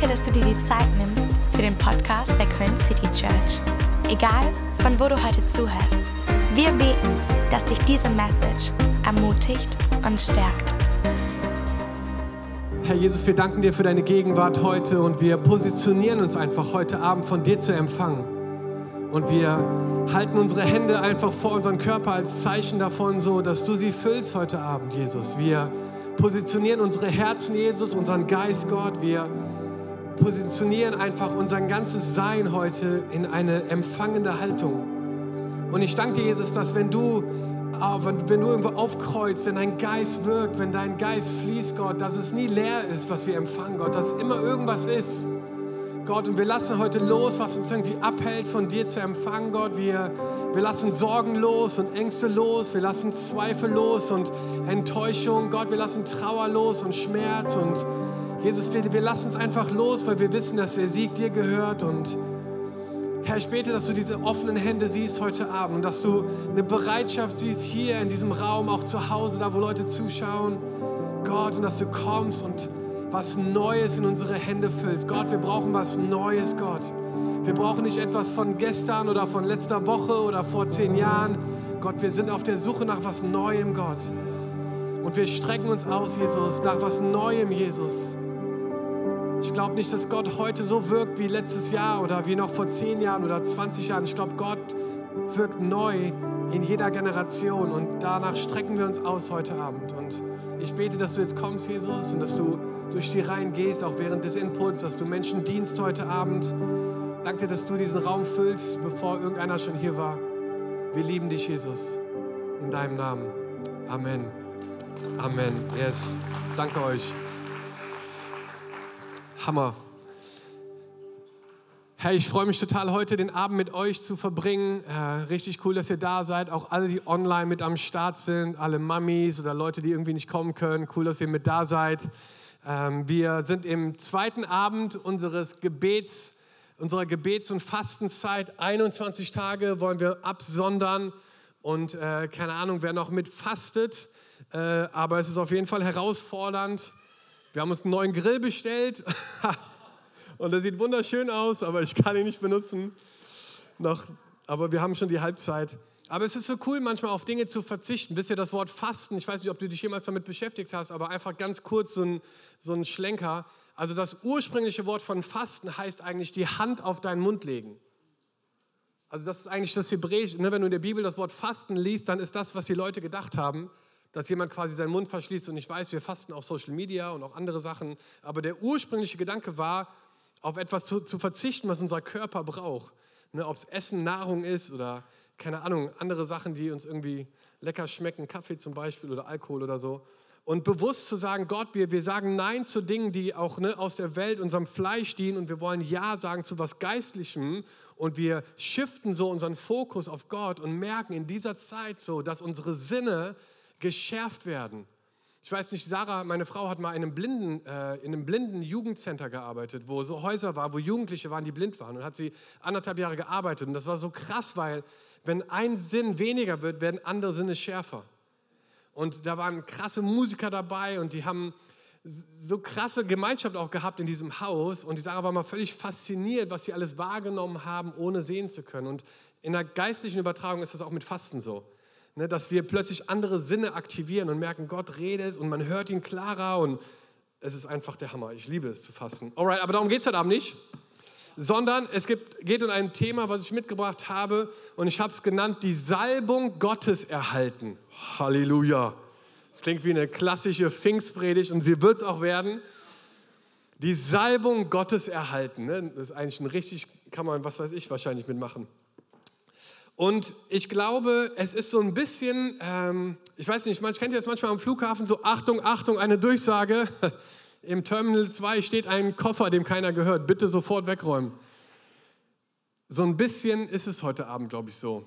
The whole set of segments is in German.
Danke, dass du dir die Zeit nimmst für den Podcast der Köln City Church. Egal, von wo du heute zuhörst, wir beten, dass dich diese Message ermutigt und stärkt. Herr Jesus, wir danken dir für deine Gegenwart heute und wir positionieren uns einfach heute Abend von dir zu empfangen. Und wir halten unsere Hände einfach vor unseren Körper als Zeichen davon, so dass du sie füllst heute Abend, Jesus. Wir positionieren unsere Herzen, Jesus, unseren Geist, Gott. Wir positionieren einfach unser ganzes Sein heute in eine empfangende Haltung. Und ich danke dir, Jesus, dass wenn du, ah, wenn du irgendwo aufkreuzt, wenn dein Geist wirkt, wenn dein Geist fließt, Gott, dass es nie leer ist, was wir empfangen, Gott, dass immer irgendwas ist. Gott, und wir lassen heute los, was uns irgendwie abhält, von dir zu empfangen, Gott. Wir, wir lassen Sorgen los und Ängste los, wir lassen Zweifel los und Enttäuschung, Gott, wir lassen Trauer los und Schmerz und Jesus, wir, wir lassen es einfach los, weil wir wissen, dass der Sieg dir gehört und Herr, ich bete, dass du diese offenen Hände siehst heute Abend und dass du eine Bereitschaft siehst hier in diesem Raum, auch zu Hause, da wo Leute zuschauen, Gott, und dass du kommst und was Neues in unsere Hände füllst. Gott, wir brauchen was Neues, Gott. Wir brauchen nicht etwas von gestern oder von letzter Woche oder vor zehn Jahren. Gott, wir sind auf der Suche nach was Neuem, Gott. Und wir strecken uns aus, Jesus, nach was Neuem, Jesus. Ich glaube nicht, dass Gott heute so wirkt wie letztes Jahr oder wie noch vor zehn Jahren oder 20 Jahren. Ich glaube, Gott wirkt neu in jeder Generation und danach strecken wir uns aus heute Abend. Und ich bete, dass du jetzt kommst, Jesus, und dass du durch die Reihen gehst, auch während des Inputs, dass du Menschen dienst heute Abend. Danke, dass du diesen Raum füllst, bevor irgendeiner schon hier war. Wir lieben dich, Jesus, in deinem Namen. Amen. Amen. Yes. Danke euch. Hammer. Hey, ich freue mich total, heute den Abend mit euch zu verbringen. Äh, richtig cool, dass ihr da seid. Auch alle, die online mit am Start sind, alle Mamis oder Leute, die irgendwie nicht kommen können. Cool, dass ihr mit da seid. Ähm, wir sind im zweiten Abend unseres Gebets, unserer Gebets- und Fastenzeit. 21 Tage wollen wir absondern. Und äh, keine Ahnung, wer noch mit fastet. Äh, aber es ist auf jeden Fall herausfordernd. Wir haben uns einen neuen Grill bestellt und der sieht wunderschön aus, aber ich kann ihn nicht benutzen. Noch, aber wir haben schon die Halbzeit. Aber es ist so cool, manchmal auf Dinge zu verzichten. Wisst ihr das Wort Fasten? Ich weiß nicht, ob du dich jemals damit beschäftigt hast, aber einfach ganz kurz so ein, so ein Schlenker. Also das ursprüngliche Wort von Fasten heißt eigentlich die Hand auf deinen Mund legen. Also das ist eigentlich das Hebräische. Ne? Wenn du in der Bibel das Wort Fasten liest, dann ist das, was die Leute gedacht haben dass jemand quasi seinen Mund verschließt. Und ich weiß, wir fasten auch Social Media und auch andere Sachen. Aber der ursprüngliche Gedanke war, auf etwas zu, zu verzichten, was unser Körper braucht. Ne, Ob es Essen, Nahrung ist oder keine Ahnung, andere Sachen, die uns irgendwie lecker schmecken, Kaffee zum Beispiel oder Alkohol oder so. Und bewusst zu sagen, Gott, wir, wir sagen Nein zu Dingen, die auch ne, aus der Welt, unserem Fleisch dienen und wir wollen Ja sagen zu was Geistlichem und wir shiften so unseren Fokus auf Gott und merken in dieser Zeit so, dass unsere Sinne geschärft werden. Ich weiß nicht, Sarah, meine Frau, hat mal in einem blinden, äh, in einem blinden Jugendcenter gearbeitet, wo so Häuser waren, wo Jugendliche waren, die blind waren. Und hat sie anderthalb Jahre gearbeitet. Und das war so krass, weil wenn ein Sinn weniger wird, werden andere Sinne schärfer. Und da waren krasse Musiker dabei und die haben so krasse Gemeinschaft auch gehabt in diesem Haus. Und die Sarah war mal völlig fasziniert, was sie alles wahrgenommen haben, ohne sehen zu können. Und in der geistlichen Übertragung ist das auch mit Fasten so ne, dass wir plötzlich andere Sinne aktivieren und merken, Gott redet und man hört ihn klarer und es ist einfach der Hammer. Ich liebe es zu fasten. Alright, aber darum geht es heute Abend nicht, sondern es gibt, geht um ein Thema, was ich mitgebracht habe und ich habe es genannt, die Salbung Gottes erhalten. Halleluja. Das klingt wie eine klassische Pfingstpredigt und sie wird es auch werden. Die Salbung Gottes erhalten. Ne? Das ist eigentlich ein richtig, kann man, was weiß ich, wahrscheinlich mitmachen. Und ich glaube, es ist so ein bisschen, ähm, ich weiß nicht, man kennt das manchmal am Flughafen, so Achtung, Achtung, eine Durchsage. Im Terminal 2 steht ein Koffer, dem keiner gehört. Bitte sofort wegräumen. So ein bisschen ist es heute Abend, glaube ich, so.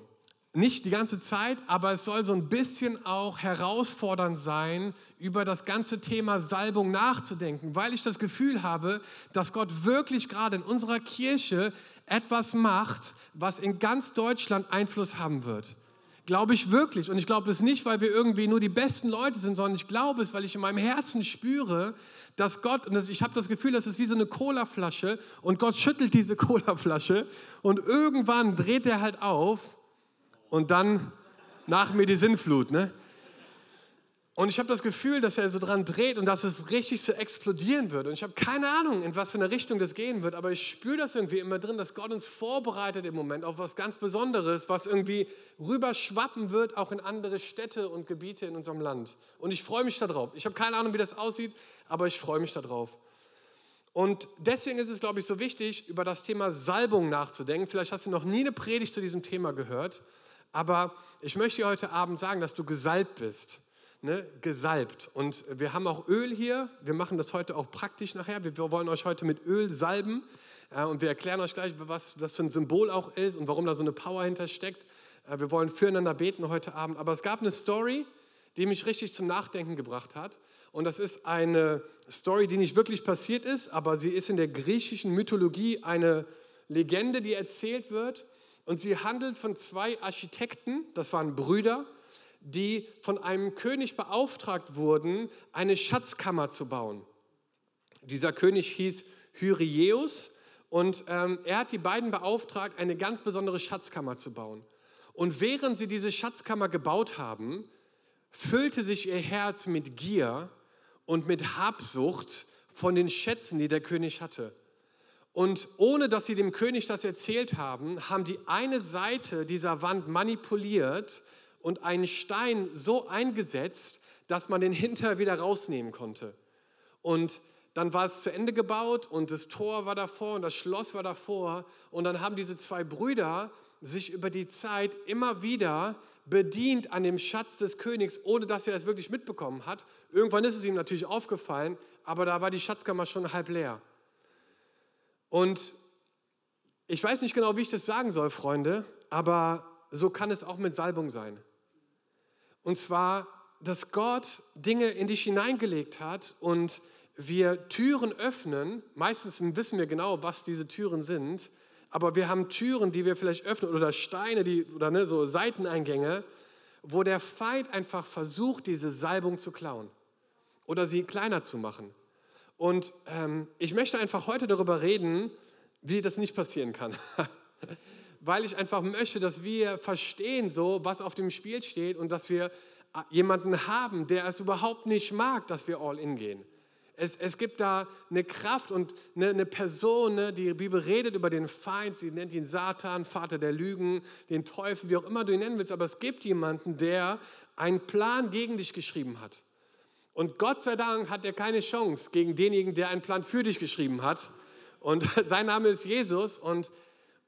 Nicht die ganze Zeit, aber es soll so ein bisschen auch herausfordernd sein, über das ganze Thema Salbung nachzudenken, weil ich das Gefühl habe, dass Gott wirklich gerade in unserer Kirche etwas macht, was in ganz Deutschland Einfluss haben wird. Glaube ich wirklich. Und ich glaube es nicht, weil wir irgendwie nur die besten Leute sind, sondern ich glaube es, weil ich in meinem Herzen spüre, dass Gott, und ich habe das Gefühl, das ist wie so eine Colaflasche und Gott schüttelt diese Colaflasche und irgendwann dreht er halt auf und dann nach mir die Sinnflut. Ne? Und ich habe das Gefühl, dass er so dran dreht und dass es richtig so explodieren wird. Und ich habe keine Ahnung, in was für eine Richtung das gehen wird, aber ich spüre das irgendwie immer drin, dass Gott uns vorbereitet im Moment auf was ganz Besonderes, was irgendwie rüberschwappen wird, auch in andere Städte und Gebiete in unserem Land. Und ich freue mich darauf. Ich habe keine Ahnung, wie das aussieht, aber ich freue mich darauf. Und deswegen ist es, glaube ich, so wichtig, über das Thema Salbung nachzudenken. Vielleicht hast du noch nie eine Predigt zu diesem Thema gehört, aber ich möchte dir heute Abend sagen, dass du gesalbt bist ne, gesalbt. Und wir haben auch Öl hier. Wir machen das heute auch praktisch nachher. Wir wollen euch heute mit Öl salben. Äh, und wir erklären euch gleich, was das für ein Symbol auch ist und warum da so eine Power hintersteckt. Äh, wir wollen füreinander beten heute Abend. Aber es gab eine Story, die mich richtig zum Nachdenken gebracht hat. Und das ist eine Story, die nicht wirklich passiert ist, aber sie ist in der griechischen Mythologie eine Legende, die erzählt wird. Und sie handelt von zwei Architekten, das waren Brüder, die von einem König beauftragt wurden, eine Schatzkammer zu bauen. Dieser König hieß Hyrieus und ähm, er hat die beiden beauftragt, eine ganz besondere Schatzkammer zu bauen. Und während sie diese Schatzkammer gebaut haben, füllte sich ihr Herz mit Gier und mit Habsucht von den Schätzen, die der König hatte. Und ohne dass sie dem König das erzählt haben, haben die eine Seite dieser Wand manipuliert und einen Stein so eingesetzt, dass man den hinterher wieder rausnehmen konnte. Und dann war es zu Ende gebaut und das Tor war davor und das Schloss war davor. Und dann haben diese zwei Brüder sich über die Zeit immer wieder bedient an dem Schatz des Königs, ohne dass er es wirklich mitbekommen hat. Irgendwann ist es ihm natürlich aufgefallen, aber da war die Schatzkammer schon halb leer. Und ich weiß nicht genau, wie ich das sagen soll, Freunde, aber so kann es auch mit Salbung sein. Und zwar, dass Gott Dinge in dich hineingelegt hat und wir Türen öffnen. Meistens wissen wir genau, was diese Türen sind. Aber wir haben Türen, die wir vielleicht öffnen oder Steine die, oder ne, so Seiteneingänge, wo der Feind einfach versucht, diese Salbung zu klauen oder sie kleiner zu machen. Und ähm, ich möchte einfach heute darüber reden, wie das nicht passieren kann. weil ich einfach möchte, dass wir verstehen, so was auf dem Spiel steht und dass wir äh, jemanden haben, der es überhaupt nicht mag, dass wir all in gehen. Es, es gibt da eine Kraft und eine, eine Person, ne, die Bibel redet über den Feind, sie nennt ihn Satan, Vater der Lügen, den Teufel, wie auch immer du ihn nennen willst, aber es gibt jemanden, der einen Plan gegen dich geschrieben hat. Und Gott sei Dank hat er keine Chance gegen denjenigen, der einen Plan für dich geschrieben hat. Und sein Name ist Jesus und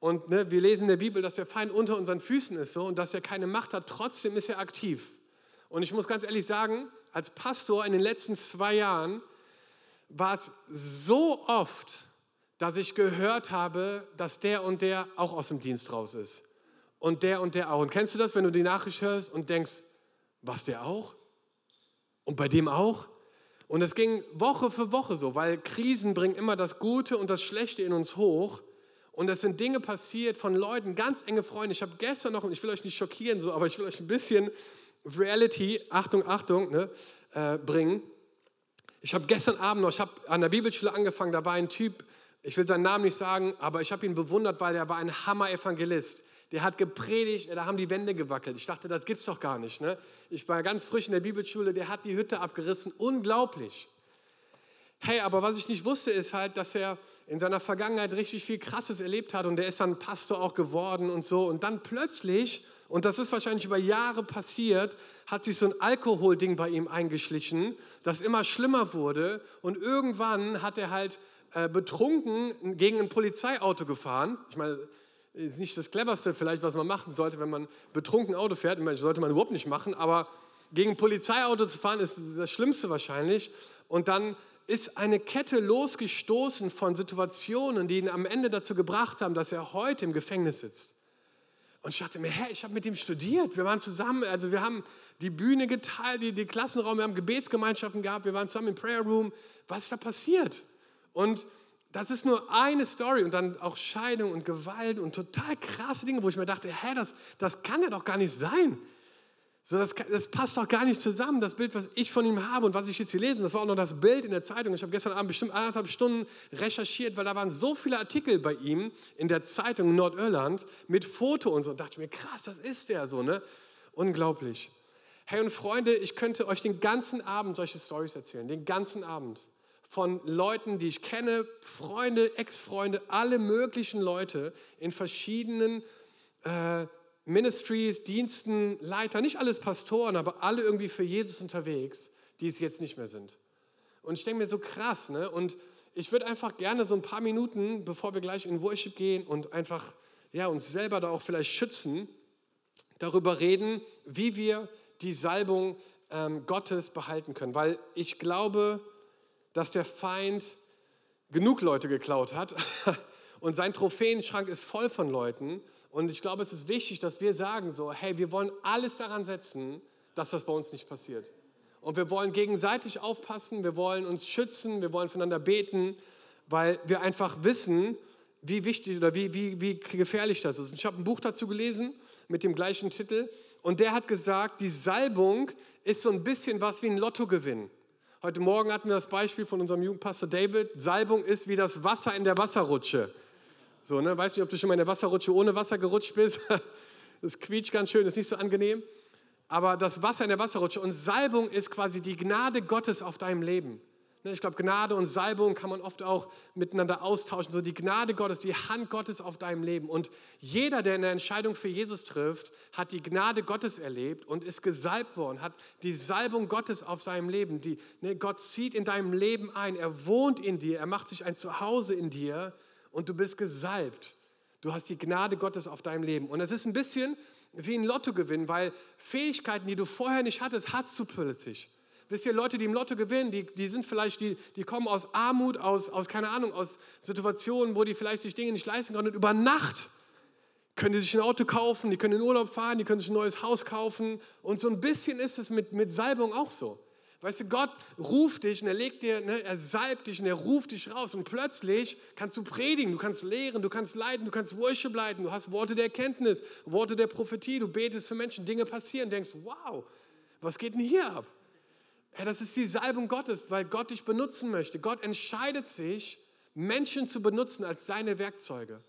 und ne, wir lesen in der Bibel, dass der Feind unter unseren Füßen ist so, und dass er keine Macht hat. Trotzdem ist er aktiv. Und ich muss ganz ehrlich sagen, als Pastor in den letzten zwei Jahren war es so oft, dass ich gehört habe, dass der und der auch aus dem Dienst raus ist. Und der und der auch. Und kennst du das, wenn du die Nachricht hörst und denkst, was der auch? Und bei dem auch? Und es ging Woche für Woche so, weil Krisen bringen immer das Gute und das Schlechte in uns hoch. Und es sind Dinge passiert von Leuten, ganz enge Freunde. Ich habe gestern noch, und ich will euch nicht schockieren, so, aber ich will euch ein bisschen Reality, Achtung, Achtung, ne, äh, bringen. Ich habe gestern Abend noch, ich habe an der Bibelschule angefangen, da war ein Typ, ich will seinen Namen nicht sagen, aber ich habe ihn bewundert, weil er war ein Hammer-Evangelist. Der hat gepredigt, da haben die Wände gewackelt. Ich dachte, das gibt's doch gar nicht. Ne? Ich war ganz frisch in der Bibelschule, der hat die Hütte abgerissen. Unglaublich. Hey, aber was ich nicht wusste, ist halt, dass er in seiner Vergangenheit richtig viel Krasses erlebt hat und der ist dann Pastor auch geworden und so. Und dann plötzlich, und das ist wahrscheinlich über Jahre passiert, hat sich so ein Alkoholding bei ihm eingeschlichen, das immer schlimmer wurde. Und irgendwann hat er halt äh, betrunken gegen ein Polizeiauto gefahren. Ich meine, ist nicht das cleverste vielleicht, was man machen sollte, wenn man betrunken Auto fährt. Ich meine, sollte man überhaupt nicht machen, aber gegen ein Polizeiauto zu fahren ist das Schlimmste wahrscheinlich. Und dann ist eine Kette losgestoßen von Situationen, die ihn am Ende dazu gebracht haben, dass er heute im Gefängnis sitzt. Und ich dachte mir, hä, ich habe mit ihm studiert, wir waren zusammen, also wir haben die Bühne geteilt, die, die Klassenraum, wir haben Gebetsgemeinschaften gehabt, wir waren zusammen im Prayer Room. Was ist da passiert? Und das ist nur eine Story und dann auch Scheidung und Gewalt und total krasse Dinge, wo ich mir dachte, hä, das, das kann ja doch gar nicht sein. So, das, das passt doch gar nicht zusammen, das Bild, was ich von ihm habe und was ich jetzt hier lese. Das war auch noch das Bild in der Zeitung. Ich habe gestern Abend bestimmt anderthalb Stunden recherchiert, weil da waren so viele Artikel bei ihm in der Zeitung Nordirland mit Foto und so. Und dachte mir, krass, das ist der so, ne? Unglaublich. Hey und Freunde, ich könnte euch den ganzen Abend solche Stories erzählen, den ganzen Abend. Von Leuten, die ich kenne, Freunde, Ex-Freunde, alle möglichen Leute in verschiedenen äh, Ministries, Diensten, Leiter, nicht alles Pastoren, aber alle irgendwie für Jesus unterwegs, die es jetzt nicht mehr sind. Und ich denke mir so krass, ne? Und ich würde einfach gerne so ein paar Minuten, bevor wir gleich in Worship gehen und einfach ja, uns selber da auch vielleicht schützen, darüber reden, wie wir die Salbung ähm, Gottes behalten können. Weil ich glaube, dass der Feind genug Leute geklaut hat und sein Trophäenschrank ist voll von Leuten und ich glaube, es ist wichtig, dass wir sagen so, hey, wir wollen alles daran setzen, dass das bei uns nicht passiert. Und wir wollen gegenseitig aufpassen, wir wollen uns schützen, wir wollen voneinander beten, weil wir einfach wissen, wie wichtig oder wie, wie, wie gefährlich das ist. Ich habe ein Buch dazu gelesen mit dem gleichen Titel und der hat gesagt, die Salbung ist so ein bisschen was wie ein Lottogewinn. Heute Morgen hatten wir das Beispiel von unserem Jugendpastor David. Salbung ist wie das Wasser in der Wasserrutsche. So, ne? Weißt du, ob du schon mal in der Wasserrutsche ohne Wasser gerutscht bist? Das quietscht ganz schön, ist nicht so angenehm. Aber das Wasser in der Wasserrutsche und Salbung ist quasi die Gnade Gottes auf deinem Leben. Ne, ich glaube, Gnade und Salbung kann man oft auch miteinander austauschen. So die Gnade Gottes, die Hand Gottes auf deinem Leben. Und jeder, der eine Entscheidung für Jesus trifft, hat die Gnade Gottes erlebt und ist gesalbt worden, hat die Salbung Gottes auf seinem Leben. Die, ne, Gott zieht in deinem Leben ein, er wohnt in dir, er macht sich ein Zuhause in dir und du bist gesalbt. Du hast die Gnade Gottes auf deinem Leben. Und es ist ein bisschen wie ein Lottogewinn, weil Fähigkeiten, die du vorher nicht hattest, hast du plötzlich. Wisst ihr, Leute, die im Lotto gewinnen, die, die sind vielleicht, die, die kommen aus Armut, aus, aus, keine Ahnung, aus Situationen, wo die vielleicht sich Dinge nicht leisten können. Und über Nacht können die sich ein Auto kaufen, die können in Urlaub fahren, die können sich ein neues Haus kaufen. Und so ein bisschen ist es mit, mit Salbung auch so. Weißt du, Gott ruft dich und er legt dir, ne, er salbt dich und er ruft dich raus und plötzlich kannst du predigen, du kannst lehren, du kannst leiten, du kannst Worship leiten, du hast Worte der Erkenntnis, Worte der Prophetie, du betest für Menschen, Dinge passieren, denkst, wow, was geht denn hier ab? Ja, das ist die Salbung Gottes, weil Gott dich benutzen möchte. Gott entscheidet sich, Menschen zu benutzen als seine Werkzeuge.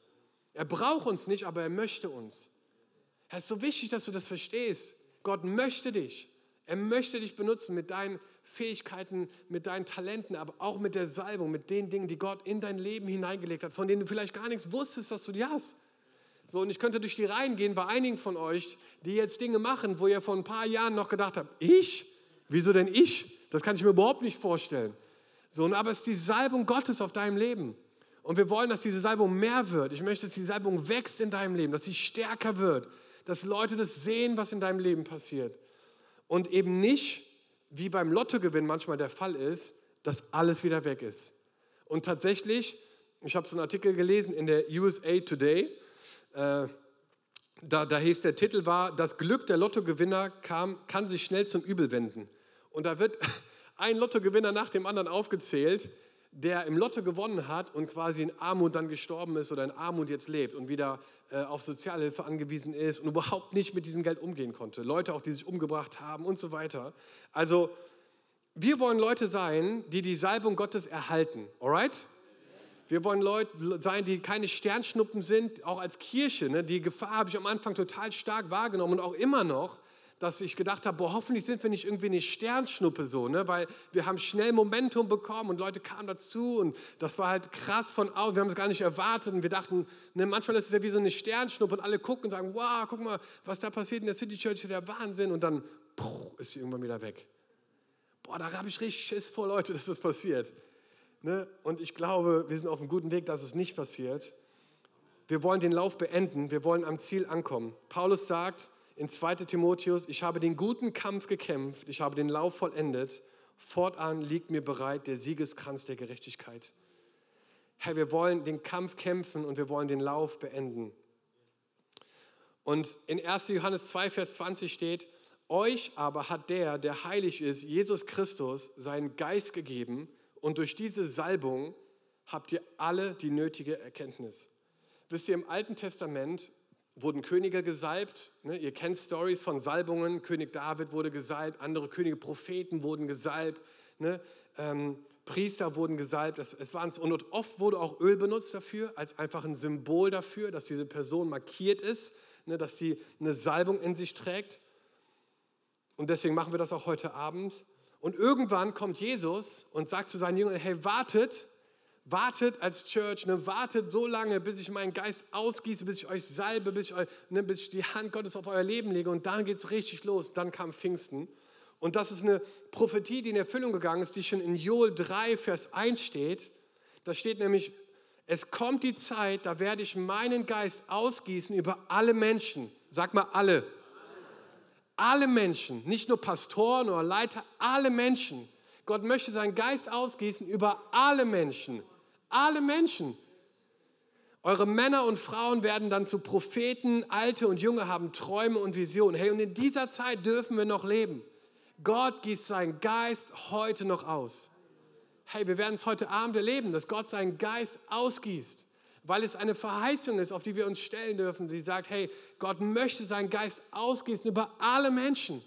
Er braucht uns nicht, aber er möchte uns. Es ist so wichtig, dass du das verstehst. Gott möchte dich. Er möchte dich benutzen mit deinen Fähigkeiten, mit deinen Talenten, aber auch mit der Salbung, mit den Dingen, die Gott in dein Leben hineingelegt hat, von denen du vielleicht gar nichts wusstest, dass du die hast. So, und ich könnte durch die Reihen gehen bei einigen von euch, die jetzt Dinge machen, wo ihr vor ein paar Jahren noch gedacht habt, ich? Wieso denn ich? Das kann ich mir überhaupt nicht vorstellen. So, aber es ist die Salbung Gottes auf deinem Leben. Und wir wollen, dass diese Salbung mehr wird. Ich möchte, dass die Salbung wächst in deinem Leben, dass sie stärker wird, dass Leute das sehen, was in deinem Leben passiert und eben nicht, wie beim Lottogewinn manchmal der Fall ist, dass alles wieder weg ist. Und tatsächlich, ich habe so einen Artikel gelesen in der USA Today, äh, da, da hieß der Titel war, das Glück der Lottogewinner kam, kann sich schnell zum Übel wenden. Und da wird ein Lottogewinner nach dem anderen aufgezählt, der im Lotto gewonnen hat und quasi in Armut dann gestorben ist oder in Armut jetzt lebt und wieder äh, auf Sozialhilfe angewiesen ist und überhaupt nicht mit diesem Geld umgehen konnte. Leute auch, die sich umgebracht haben und so weiter. Also wir wollen Leute sein, die die Salbung Gottes erhalten, alright? Wir wollen Leute sein, die keine Sternschnuppen sind, auch als Kirche. Ne? Die Gefahr habe ich am Anfang total stark wahrgenommen und auch immer noch, dass ich gedacht habe, boah, hoffentlich sind wir nicht irgendwie eine Sternschnuppe so, ne? weil wir haben schnell Momentum bekommen und Leute kamen dazu und das war halt krass von außen, wir haben es gar nicht erwartet und wir dachten, ne, manchmal ist es ja wie so eine Sternschnuppe und alle gucken und sagen, wow, guck mal, was da passiert in der City Church, der Wahnsinn und dann puh, ist sie irgendwann wieder weg. Boah, da habe ich richtig Schiss vor, Leute, dass das passiert. Ne? Und ich glaube, wir sind auf einem guten Weg, dass es nicht passiert. Wir wollen den Lauf beenden, wir wollen am Ziel ankommen. Paulus sagt, in 2 Timotheus, ich habe den guten Kampf gekämpft, ich habe den Lauf vollendet, fortan liegt mir bereit der Siegeskranz der Gerechtigkeit. Herr, wir wollen den Kampf kämpfen und wir wollen den Lauf beenden. Und in 1. Johannes 2, Vers 20 steht, euch aber hat der, der heilig ist, Jesus Christus, seinen Geist gegeben und durch diese Salbung habt ihr alle die nötige Erkenntnis. Wisst ihr, im Alten Testament wurden Könige gesalbt. Ne? Ihr kennt Stories von Salbungen. König David wurde gesalbt, andere Könige, Propheten wurden gesalbt, ne? ähm, Priester wurden gesalbt. Und oft wurde auch Öl benutzt dafür, als einfach ein Symbol dafür, dass diese Person markiert ist, ne? dass sie eine Salbung in sich trägt. Und deswegen machen wir das auch heute Abend. Und irgendwann kommt Jesus und sagt zu seinen Jüngern, hey, wartet, wartet als Church, ne, wartet so lange, bis ich meinen Geist ausgieße, bis ich euch salbe, bis ich, euch, ne, bis ich die Hand Gottes auf euer Leben lege und dann geht es richtig los. Dann kam Pfingsten. Und das ist eine Prophetie, die in Erfüllung gegangen ist, die schon in Joel 3, Vers 1 steht. Da steht nämlich, es kommt die Zeit, da werde ich meinen Geist ausgießen über alle Menschen. Sag mal alle alle Menschen, nicht nur Pastoren oder Leiter, alle Menschen. Gott möchte seinen Geist ausgießen über alle Menschen. Alle Menschen. Eure Männer und Frauen werden dann zu Propheten, Alte und Junge haben Träume und Visionen. Hey, und in dieser Zeit dürfen wir noch leben. Gott gießt seinen Geist heute noch aus. Hey, wir werden es heute Abend erleben, dass Gott seinen Geist ausgießt weil es eine Verheißung ist, auf die wir uns stellen dürfen, die sagt, hey, Gott möchte seinen Geist ausgießen über alle Menschen.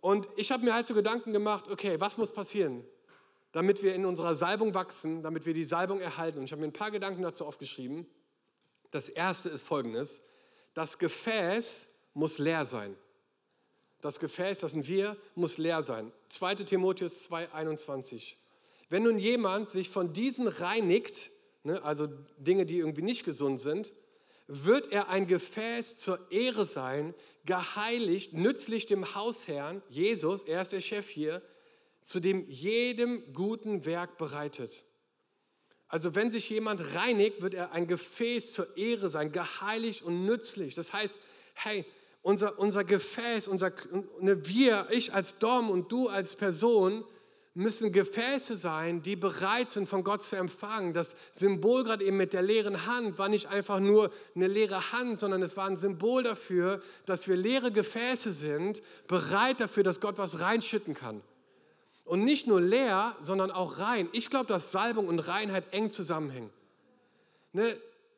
Und ich habe mir halt so Gedanken gemacht, okay, was muss passieren, damit wir in unserer Salbung wachsen, damit wir die Salbung erhalten. Und ich habe mir ein paar Gedanken dazu aufgeschrieben. Das erste ist folgendes, das Gefäß muss leer sein. Das Gefäß, das sind wir, muss leer sein. 2 Timotheus 2,21. Wenn nun jemand sich von diesen reinigt, ne, also Dinge, die irgendwie nicht gesund sind, wird er ein Gefäß zur Ehre sein, geheiligt, nützlich dem Hausherrn, Jesus, er ist der Chef hier, zu dem jedem guten Werk bereitet. Also wenn sich jemand reinigt, wird er ein Gefäß zur Ehre sein, geheiligt und nützlich. Das heißt, hey, unser, unser Gefäß, unser, ne, wir, ich als Dom und du als Person, müssen Gefäße sein, die bereit sind, von Gott zu empfangen. Das Symbol gerade eben mit der leeren Hand war nicht einfach nur eine leere Hand, sondern es war ein Symbol dafür, dass wir leere Gefäße sind, bereit dafür, dass Gott was reinschütten kann. Und nicht nur leer, sondern auch rein. Ich glaube, dass Salbung und Reinheit eng zusammenhängen. Ne?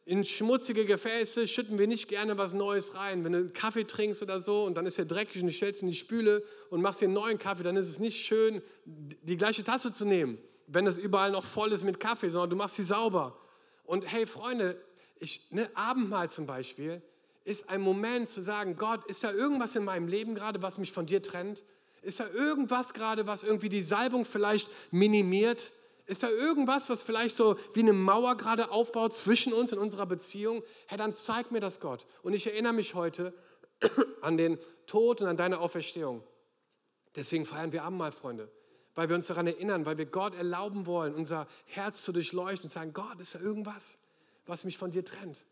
in schmutzige Gefäße schütten wir nicht gerne was Neues rein. Wenn du einen Kaffee trinkst oder so und dann ist er dreckig und du stellst ihn in die Spüle und machst dir einen neuen Kaffee, dann ist es nicht schön, die gleiche Tasse zu nehmen, wenn es überall noch voll ist mit Kaffee, sondern du machst sie sauber. Und hey Freunde, ich, ne, Abendmahl zum Beispiel ist ein Moment zu sagen, Gott, ist da irgendwas in meinem Leben gerade, was mich von dir trennt? Ist da irgendwas gerade, was irgendwie die Salbung vielleicht minimiert? Ist da irgendwas, was vielleicht so wie eine Mauer gerade aufbaut zwischen uns in unserer Beziehung? Herr, dann zeig mir das, Gott. Und ich erinnere mich heute an den Tod und an deine Auferstehung. Deswegen feiern wir Abendmahl, Freunde. Weil wir uns daran erinnern, weil wir Gott erlauben wollen, unser Herz zu durchleuchten und sagen, Gott, ist da irgendwas, was mich von dir trennt?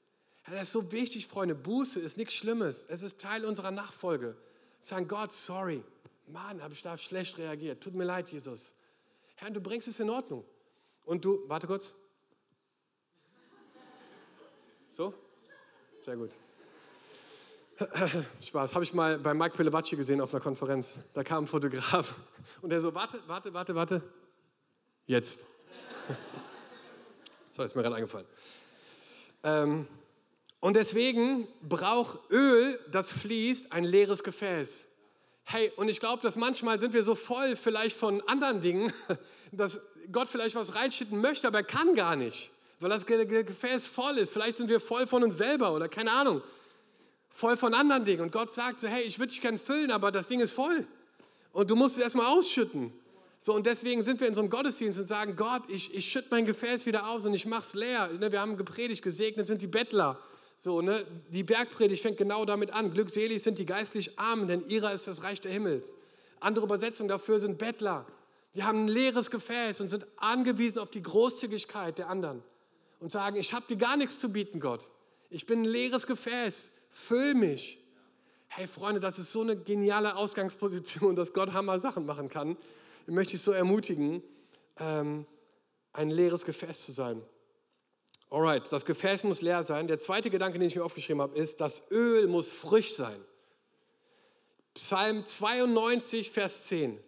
Ja, das ist so wichtig, Freunde. Buße ist nichts Schlimmes. Es ist Teil unserer Nachfolge. Sagen, Gott, sorry. Mann, habe ich da schlecht reagiert. Tut mir leid, Jesus. Herr, du bringst es in Ordnung. Und du, warte kurz. So? Sehr gut. Spaß, habe ich mal bei Mike Pelevacci gesehen auf einer Konferenz. Da kam ein Fotograf und der so, warte, warte, warte, warte. Jetzt. so, ist mir gerade eingefallen. Ähm, und deswegen braucht Öl, das fließt, ein leeres Gefäß. Hey, und ich glaube, dass manchmal sind wir so voll vielleicht von anderen Dingen, dass Gott vielleicht was reinschütten möchte, aber er kann gar nicht, weil das Gefäß voll ist. Vielleicht sind wir voll von uns selber oder keine Ahnung, voll von anderen Dingen. Und Gott sagt so, hey, ich würde dich gerne füllen, aber das Ding ist voll. Und du musst es erstmal ausschütten. So, und deswegen sind wir in so einem Gottesdienst und sagen, Gott, ich, ich schütte mein Gefäß wieder aus und ich mache es leer. Ne, wir haben gepredigt, gesegnet sind die Bettler. So, ne? Die Bergpredigt fängt genau damit an. Glückselig sind die geistlich Armen, denn ihrer ist das Reich der Himmels. Andere Übersetzungen dafür sind Bettler. Die haben ein leeres Gefäß und sind angewiesen auf die Großzügigkeit der anderen und sagen, ich habe dir gar nichts zu bieten, Gott. Ich bin ein leeres Gefäß. Füll mich. Hey Freunde, das ist so eine geniale Ausgangsposition, dass Gott Hammer Sachen machen kann. Ich möchte ich so ermutigen, ähm, ein leeres Gefäß zu sein. Alright, das Gefäß muss leer sein. Der zweite Gedanke, den ich mir aufgeschrieben habe, ist, das Öl muss frisch sein. Psalm 92, Vers 10.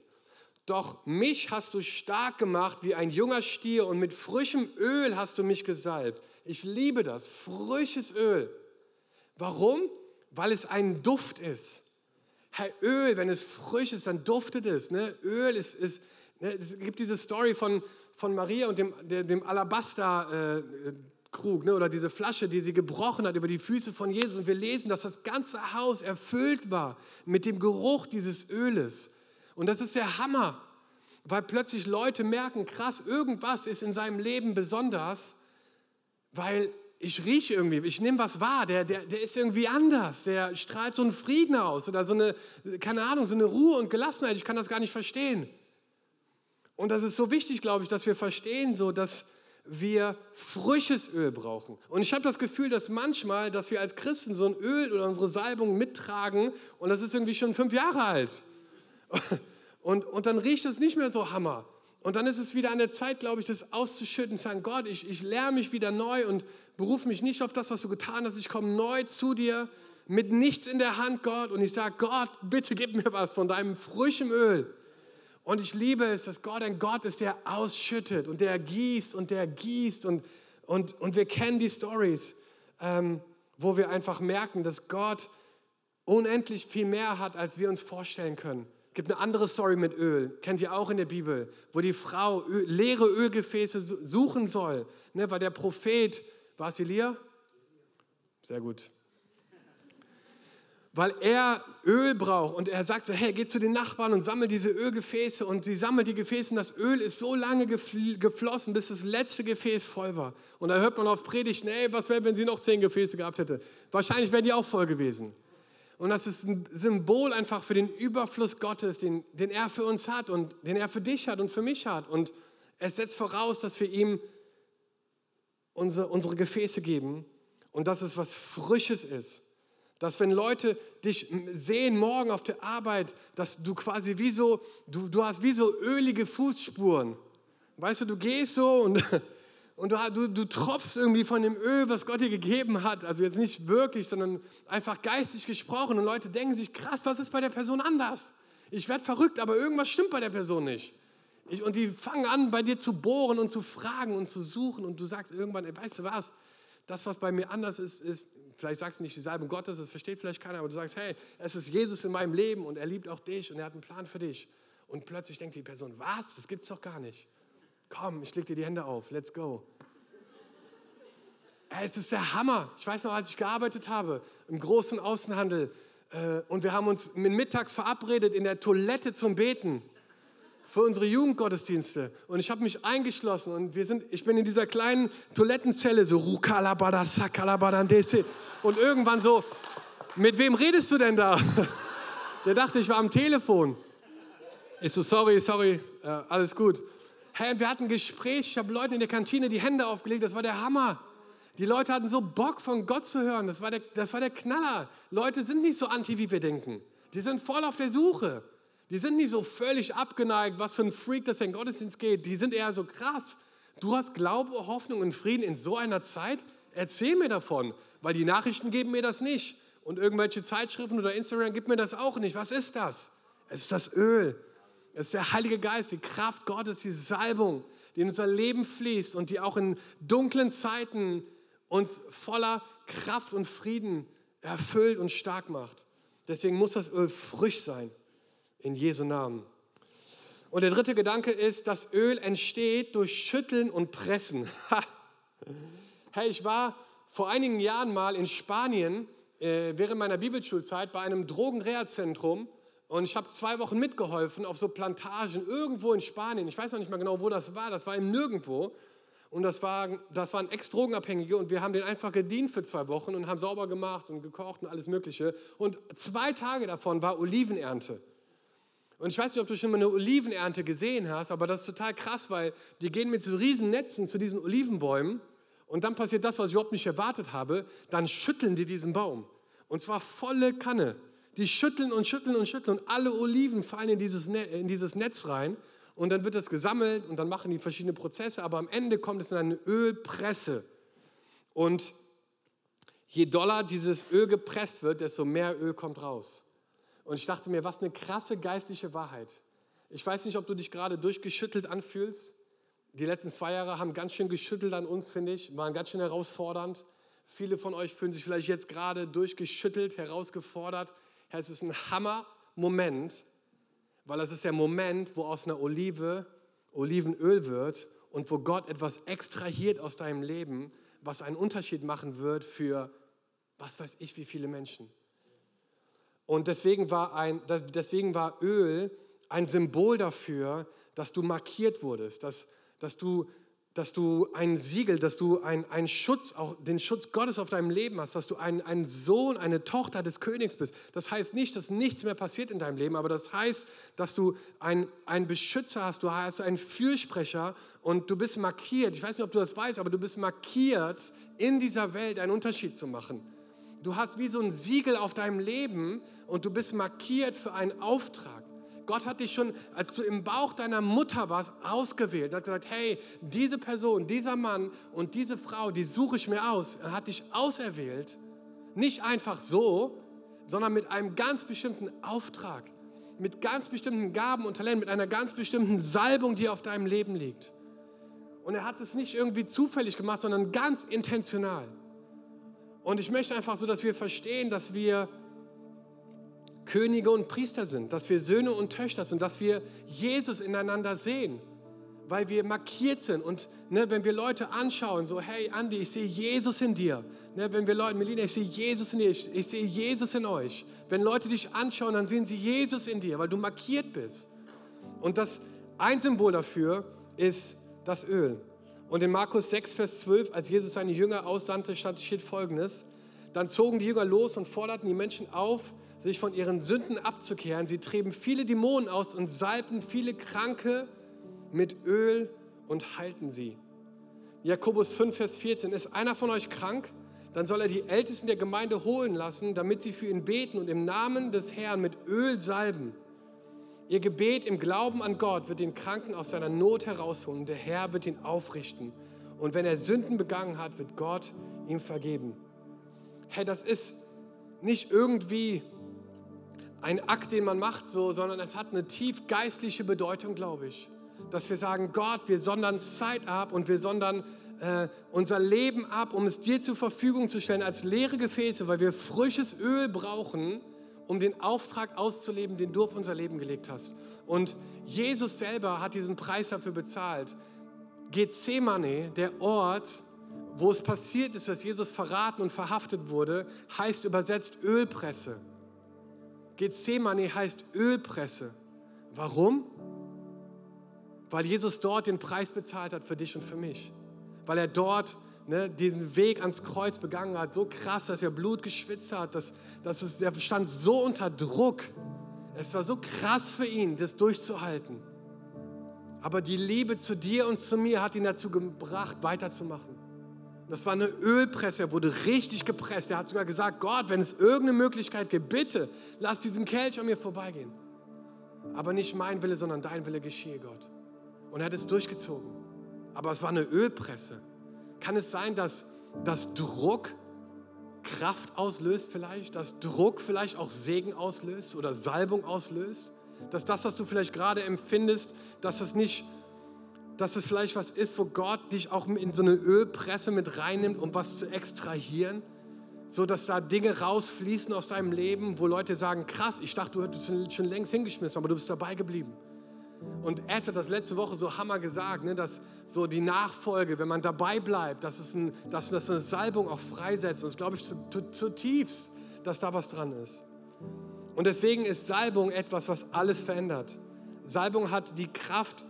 Doch mich hast du stark gemacht wie ein junger Stier und mit frischem Öl hast du mich gesalbt. Ich liebe das, frisches Öl. Warum? Weil es ein Duft ist. Herr, Öl, wenn es frisch ist, dann duftet es. Ne? Öl ist, ist ne? es gibt diese Story von, von Maria und dem, dem Alabaster-Krug ne? oder diese Flasche, die sie gebrochen hat über die Füße von Jesus. Und wir lesen, dass das ganze Haus erfüllt war mit dem Geruch dieses Öles. Und das ist der Hammer, weil plötzlich Leute merken, krass, irgendwas ist in seinem Leben besonders, weil ich rieche irgendwie, ich nehme was wahr, der, der, der ist irgendwie anders, der strahlt so einen Frieden aus oder so eine, keine Ahnung, so eine Ruhe und Gelassenheit, ich kann das gar nicht verstehen. Und das ist so wichtig, glaube ich, dass wir verstehen, so dass wir frisches Öl brauchen. Und ich habe das Gefühl, dass manchmal, dass wir als Christen so ein Öl oder unsere Salbung mittragen und das ist irgendwie schon fünf Jahre alt. Und, und dann riecht es nicht mehr so Hammer. Und dann ist es wieder an der Zeit, glaube ich, das auszuschütten, zu sagen, Gott, ich, ich lerne mich wieder neu und berufe mich nicht auf das, was du getan hast. Ich komme neu zu dir mit nichts in der Hand, Gott. Und ich sage, Gott, bitte gib mir was von deinem frischen Öl. Und ich liebe es, dass Gott ein Gott ist, der ausschüttet und der gießt und der gießt. Und, und, und wir kennen die Stories, ähm, wo wir einfach merken, dass Gott unendlich viel mehr hat, als wir uns vorstellen können gibt eine andere Story mit Öl, kennt ihr auch in der Bibel, wo die Frau Öl, leere Ölgefäße suchen soll, ne, weil der Prophet, war es Elia? Sehr gut. Weil er Öl braucht und er sagt so, hey, geh zu den Nachbarn und sammel diese Ölgefäße und sie sammelt die Gefäße und das Öl ist so lange geflossen, bis das letzte Gefäß voll war. Und da hört man auf Predigten, ey, was wäre, wenn sie noch zehn Gefäße gehabt hätte? Wahrscheinlich wären die auch voll gewesen. Und das ist ein Symbol einfach für den Überfluss Gottes, den, den er für uns hat und den er für dich hat und für mich hat. Und es setzt voraus, dass wir ihm unsere, unsere Gefäße geben und dass es was Frisches ist. Dass wenn Leute dich sehen morgen auf der Arbeit, dass du quasi wie so, du, du hast wie so ölige Fußspuren. Weißt du, du gehst so und und du, du, du tropfst irgendwie von dem Öl, was Gott dir gegeben hat. Also jetzt nicht wirklich, sondern einfach geistig gesprochen. Und Leute denken sich, krass, was ist bei der Person anders? Ich werde verrückt, aber irgendwas stimmt bei der Person nicht. Ich, und die fangen an, bei dir zu bohren und zu fragen und zu suchen. Und du sagst irgendwann, weißt du was, das, was bei mir anders ist, ist, vielleicht sagst du nicht die Salbung Gottes, das versteht vielleicht keiner, aber du sagst, hey, es ist Jesus in meinem Leben und er liebt auch dich und er hat einen Plan für dich. Und plötzlich denkt die Person, was, das gibt's doch gar nicht komm, ich leg dir die Hände auf, let's go. Ey, es ist der Hammer. Ich weiß noch, als ich gearbeitet habe im großen Außenhandel äh, und wir haben uns mittags verabredet in der Toilette zum Beten für unsere Jugendgottesdienste. Und ich habe mich eingeschlossen und wir sind, ich bin in dieser kleinen Toilettenzelle so und irgendwann so, mit wem redest du denn da? Der dachte, ich war am Telefon. Ich so, sorry, sorry, äh, alles gut. Hey, wir hatten ein Gespräch, ich habe Leuten in der Kantine die Hände aufgelegt, das war der Hammer. Die Leute hatten so Bock von Gott zu hören, das war der, das war der Knaller. Leute sind nicht so anti, wie wir denken. Die sind voll auf der Suche. Die sind nicht so völlig abgeneigt, was für ein Freak das in Gottesdienst geht. Die sind eher so krass. Du hast Glaube, Hoffnung und Frieden in so einer Zeit? Erzähl mir davon, weil die Nachrichten geben mir das nicht. Und irgendwelche Zeitschriften oder Instagram gibt mir das auch nicht. Was ist das? Es ist das Öl. Es ist der Heilige Geist, die Kraft Gottes, die Salbung, die in unser Leben fließt und die auch in dunklen Zeiten uns voller Kraft und Frieden erfüllt und stark macht. Deswegen muss das Öl frisch sein, in Jesu Namen. Und der dritte Gedanke ist, das Öl entsteht durch Schütteln und Pressen. hey, ich war vor einigen Jahren mal in Spanien äh, während meiner Bibelschulzeit bei einem Drogenreha-Zentrum und ich habe zwei Wochen mitgeholfen auf so Plantagen irgendwo in Spanien. Ich weiß noch nicht mal genau, wo das war. Das war im Nirgendwo. Und das, war, das waren Ex-Drogenabhängige und wir haben den einfach gedient für zwei Wochen und haben sauber gemacht und gekocht und alles Mögliche. Und zwei Tage davon war Olivenernte. Und ich weiß nicht, ob du schon mal eine Olivenernte gesehen hast, aber das ist total krass, weil die gehen mit so riesen Netzen zu diesen Olivenbäumen und dann passiert das, was ich überhaupt nicht erwartet habe. Dann schütteln die diesen Baum. Und zwar volle Kanne. Die schütteln und schütteln und schütteln und alle Oliven fallen in dieses, in dieses Netz rein und dann wird das gesammelt und dann machen die verschiedene Prozesse, aber am Ende kommt es in eine Ölpresse. Und je doller dieses Öl gepresst wird, desto mehr Öl kommt raus. Und ich dachte mir, was eine krasse geistliche Wahrheit. Ich weiß nicht, ob du dich gerade durchgeschüttelt anfühlst. Die letzten zwei Jahre haben ganz schön geschüttelt an uns, finde ich, waren ganz schön herausfordernd. Viele von euch fühlen sich vielleicht jetzt gerade durchgeschüttelt, herausgefordert. Es ist ein Hammer-Moment, weil es ist der Moment, wo aus einer Olive Olivenöl wird und wo Gott etwas extrahiert aus deinem Leben, was einen Unterschied machen wird für, was weiß ich, wie viele Menschen. Und deswegen war, ein, deswegen war Öl ein Symbol dafür, dass du markiert wurdest, dass, dass du dass du ein Siegel, dass du einen Schutz, auch den Schutz Gottes auf deinem Leben hast, dass du ein, ein Sohn, eine Tochter des Königs bist. Das heißt nicht, dass nichts mehr passiert in deinem Leben, aber das heißt, dass du einen Beschützer hast, du hast einen Fürsprecher und du bist markiert. Ich weiß nicht, ob du das weißt, aber du bist markiert, in dieser Welt einen Unterschied zu machen. Du hast wie so ein Siegel auf deinem Leben und du bist markiert für einen Auftrag. Gott hat dich schon, als du im Bauch deiner Mutter warst, ausgewählt. Er hat gesagt, hey, diese Person, dieser Mann und diese Frau, die suche ich mir aus. Er hat dich auserwählt. Nicht einfach so, sondern mit einem ganz bestimmten Auftrag, mit ganz bestimmten Gaben und Talenten, mit einer ganz bestimmten Salbung, die auf deinem Leben liegt. Und er hat es nicht irgendwie zufällig gemacht, sondern ganz intentional. Und ich möchte einfach so, dass wir verstehen, dass wir Könige und Priester sind, dass wir Söhne und Töchter sind, dass wir Jesus ineinander sehen, weil wir markiert sind. Und ne, wenn wir Leute anschauen, so, hey Andi, ich sehe Jesus in dir. Ne, wenn wir Leute, Melina, ich sehe Jesus in dir, ich, ich sehe Jesus in euch. Wenn Leute dich anschauen, dann sehen sie Jesus in dir, weil du markiert bist. Und das ein Symbol dafür ist das Öl. Und in Markus 6, Vers 12, als Jesus seine Jünger aussandte, steht folgendes. Dann zogen die Jünger los und forderten die Menschen auf, sich von ihren Sünden abzukehren. Sie trieben viele Dämonen aus und salbten viele Kranke mit Öl und heilten sie. Jakobus 5, Vers 14. Ist einer von euch krank? Dann soll er die Ältesten der Gemeinde holen lassen, damit sie für ihn beten und im Namen des Herrn mit Öl salben. Ihr Gebet im Glauben an Gott wird den Kranken aus seiner Not herausholen der Herr wird ihn aufrichten. Und wenn er Sünden begangen hat, wird Gott ihm vergeben. Hey, das ist nicht irgendwie ein Akt, den man macht, so, sondern es hat eine tief geistliche Bedeutung, glaube ich. Dass wir sagen, Gott, wir sondern Zeit ab und wir sondern äh, unser Leben ab, um es dir zur Verfügung zu stellen als leere Gefäße, weil wir frisches Öl brauchen, um den Auftrag auszuleben, den du auf unser Leben gelegt hast. Und Jesus selber hat diesen Preis dafür bezahlt. Gethsemane, der Ort, wo es passiert ist, dass Jesus verraten und verhaftet wurde, heißt übersetzt Ölpresse. Gethsemane heißt Ölpresse. Warum? Weil Jesus dort den Preis bezahlt hat für dich und für mich. Weil er dort ne, diesen Weg ans Kreuz begangen hat, so krass, dass er Blut geschwitzt hat, dass, dass es, der stand so unter Druck. Es war so krass für ihn, das durchzuhalten. Aber die Liebe zu dir und zu mir hat ihn dazu gebracht, weiterzumachen. Das war eine Ölpresse, er wurde richtig gepresst. Er hat sogar gesagt, Gott, wenn es irgendeine Möglichkeit gibt, bitte lass diesen Kelch an mir vorbeigehen. Aber nicht mein Wille, sondern dein Wille geschehe, Gott. Und er hat es durchgezogen. Aber es war eine Ölpresse. Kann es sein, dass, dass Druck Kraft auslöst vielleicht, dass Druck vielleicht auch Segen auslöst oder Salbung auslöst? Dass das, was du vielleicht gerade empfindest, dass es nicht dass es vielleicht was ist, wo Gott dich auch in so eine Ölpresse mit reinnimmt, um was zu extrahieren, so dass da Dinge rausfließen aus deinem Leben, wo Leute sagen, krass, ich dachte, du hättest schon längst hingeschmissen, aber du bist dabei geblieben. Und Ed hat das letzte Woche so Hammer gesagt, ne, dass so die Nachfolge, wenn man dabei bleibt, dass es ein, dass das eine Salbung auch freisetzt. Und das glaube ich zutiefst, dass da was dran ist. Und deswegen ist Salbung etwas, was alles verändert. Salbung hat die Kraft,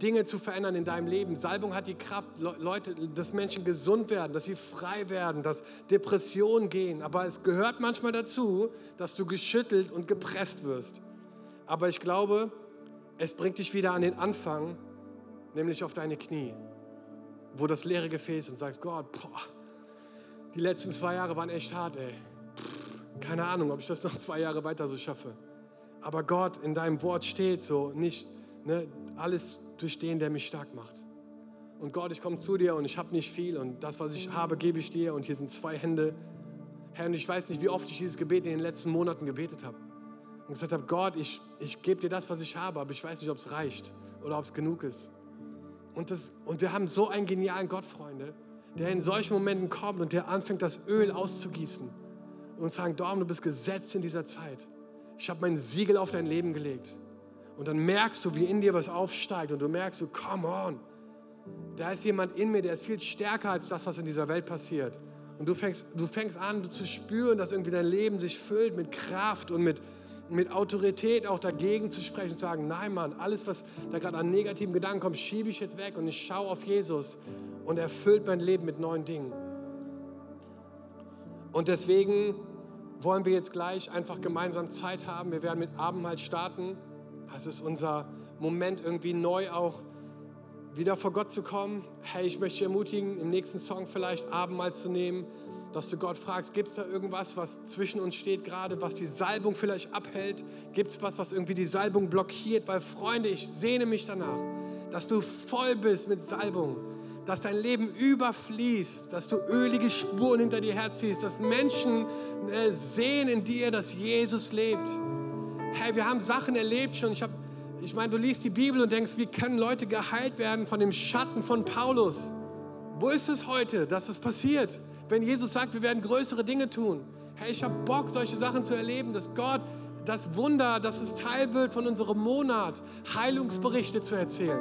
Dinge zu verändern in deinem Leben. Salbung hat die Kraft, Leute, dass Menschen gesund werden, dass sie frei werden, dass Depressionen gehen. Aber es gehört manchmal dazu, dass du geschüttelt und gepresst wirst. Aber ich glaube, es bringt dich wieder an den Anfang, nämlich auf deine Knie, wo das leere Gefäß und sagst, Gott, boah, die letzten zwei Jahre waren echt hart, ey. Keine Ahnung, ob ich das noch zwei Jahre weiter so schaffe. Aber Gott, in deinem Wort steht so, nicht ne, alles durch den, der mich stark macht. Und Gott, ich komme zu dir und ich habe nicht viel und das, was ich habe, gebe ich dir und hier sind zwei Hände. Herr, und ich weiß nicht, wie oft ich dieses Gebet in den letzten Monaten gebetet habe. Und gesagt habe, Gott, ich, ich gebe dir das, was ich habe, aber ich weiß nicht, ob es reicht oder ob es genug ist. Und, das, und wir haben so einen genialen Gott, Freunde, der in solchen Momenten kommt und der anfängt, das Öl auszugießen und sagen, Dorm, du bist gesetzt in dieser Zeit. Ich habe mein Siegel auf dein Leben gelegt. Und dann merkst du, wie in dir was aufsteigt und du merkst, du, come on, da ist jemand in mir, der ist viel stärker als das, was in dieser Welt passiert. Und du fängst, du fängst an zu spüren, dass irgendwie dein Leben sich füllt mit Kraft und mit, mit Autorität auch dagegen zu sprechen und zu sagen, nein Mann, alles, was da gerade an negativen Gedanken kommt, schiebe ich jetzt weg und ich schaue auf Jesus und er füllt mein Leben mit neuen Dingen. Und deswegen wollen wir jetzt gleich einfach gemeinsam Zeit haben. Wir werden mit Abendmahl starten. Das ist unser Moment, irgendwie neu auch wieder vor Gott zu kommen. Hey, ich möchte dich ermutigen, im nächsten Song vielleicht Abendmahl zu nehmen, dass du Gott fragst, gibt es da irgendwas, was zwischen uns steht gerade, was die Salbung vielleicht abhält? Gibt es was, was irgendwie die Salbung blockiert? Weil Freunde, ich sehne mich danach, dass du voll bist mit Salbung, dass dein Leben überfließt, dass du ölige Spuren hinter dir herziehst, dass Menschen äh, sehen in dir, dass Jesus lebt. Hey, wir haben Sachen erlebt schon. Ich, ich meine, du liest die Bibel und denkst, wie können Leute geheilt werden von dem Schatten von Paulus? Wo ist es heute, dass es passiert? Wenn Jesus sagt, wir werden größere Dinge tun. Hey, ich habe Bock, solche Sachen zu erleben, dass Gott das Wunder, dass es Teil wird von unserem Monat, Heilungsberichte zu erzählen.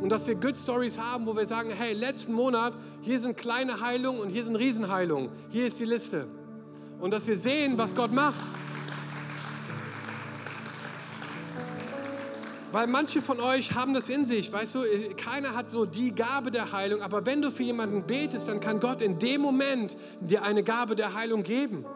Und dass wir Good Stories haben, wo wir sagen, hey, letzten Monat, hier sind kleine Heilungen und hier sind Riesenheilungen. Hier ist die Liste. Und dass wir sehen, was Gott macht. Weil manche von euch haben das in sich, weißt du, keiner hat so die Gabe der Heilung, aber wenn du für jemanden betest, dann kann Gott in dem Moment dir eine Gabe der Heilung geben.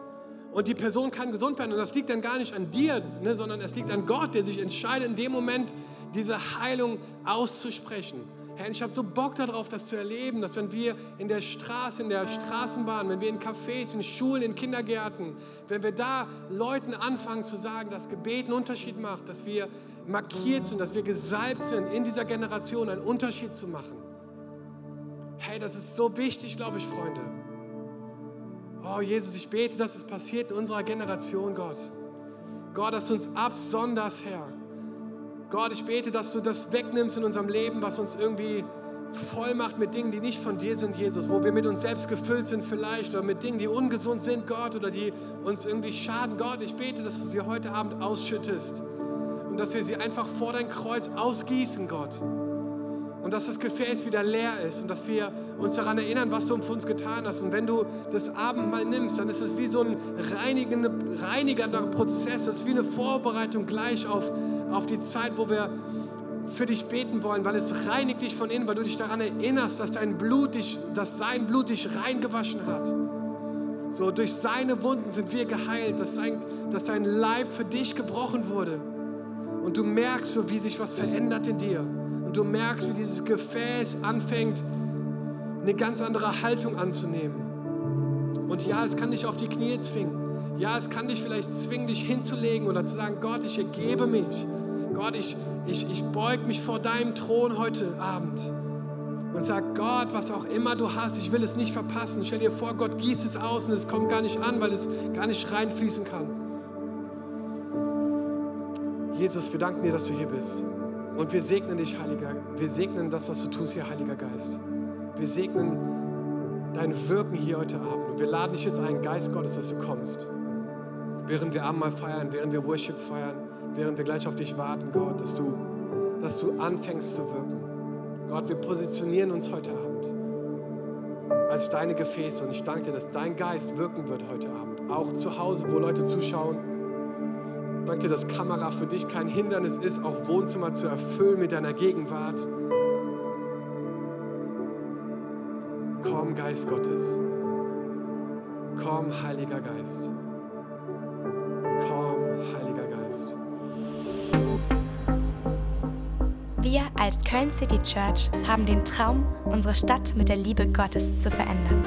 Und die Person kann gesund werden. Und das liegt dann gar nicht an dir, ne, sondern es liegt an Gott, der sich entscheidet, in dem Moment diese Heilung auszusprechen. Herr, ich habe so Bock darauf, das zu erleben, dass wenn wir in der Straße, in der Straßenbahn, wenn wir in Cafés, in Schulen, in Kindergärten, wenn wir da Leuten anfangen zu sagen, dass Gebet einen Unterschied macht, dass wir markiert sind, dass wir gesalbt sind, in dieser Generation einen Unterschied zu machen. Hey, das ist so wichtig, glaube ich, Freunde. Oh, Jesus, ich bete, dass es passiert in unserer Generation, Gott. Gott, dass du uns absonderst, Herr. Gott, ich bete, dass du das wegnimmst in unserem Leben, was uns irgendwie voll macht mit Dingen, die nicht von dir sind, Jesus, wo wir mit uns selbst gefüllt sind vielleicht oder mit Dingen, die ungesund sind, Gott, oder die uns irgendwie schaden. Gott, ich bete, dass du sie heute Abend ausschüttest und dass wir sie einfach vor dein Kreuz ausgießen, Gott. Und dass das Gefäß wieder leer ist und dass wir uns daran erinnern, was du für uns getan hast. Und wenn du das Abendmahl nimmst, dann ist es wie so ein reinigender, reinigender Prozess. Es ist wie eine Vorbereitung gleich auf, auf die Zeit, wo wir für dich beten wollen, weil es reinigt dich von innen, weil du dich daran erinnerst, dass dein Blut dich, dass sein Blut dich reingewaschen hat. So durch seine Wunden sind wir geheilt, dass sein, dass sein Leib für dich gebrochen wurde. Und du merkst so, wie sich was verändert in dir. Und du merkst, wie dieses Gefäß anfängt, eine ganz andere Haltung anzunehmen. Und ja, es kann dich auf die Knie zwingen. Ja, es kann dich vielleicht zwingen, dich hinzulegen oder zu sagen, Gott, ich ergebe mich. Gott, ich, ich, ich beug mich vor deinem Thron heute Abend und sag, Gott, was auch immer du hast, ich will es nicht verpassen. Stell dir vor, Gott gießt es aus und es kommt gar nicht an, weil es gar nicht reinfließen kann. Jesus, wir danken dir, dass du hier bist. Und wir segnen dich, Heiliger. Wir segnen das, was du tust hier, Heiliger Geist. Wir segnen dein Wirken hier heute Abend. Und wir laden dich jetzt ein, Geist Gottes, dass du kommst. Während wir Abendmahl feiern, während wir Worship feiern, während wir gleich auf dich warten, Gott, dass du, dass du anfängst zu wirken. Gott, wir positionieren uns heute Abend als deine Gefäße. Und ich danke dir, dass dein Geist wirken wird heute Abend. Auch zu Hause, wo Leute zuschauen Danke dir, dass Kamera für dich kein Hindernis ist, auch Wohnzimmer zu erfüllen mit deiner Gegenwart. Komm, Geist Gottes. Komm, Heiliger Geist. Komm, Heiliger Geist. Wir als Köln City Church haben den Traum, unsere Stadt mit der Liebe Gottes zu verändern.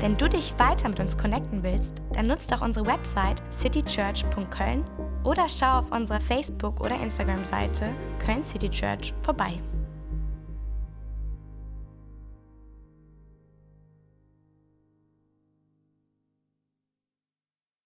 Wenn du dich weiter mit uns connecten willst, dann nutzt doch unsere Website citychurch.köln oder schau auf unserer Facebook- oder Instagram-Seite Köln City Church vorbei.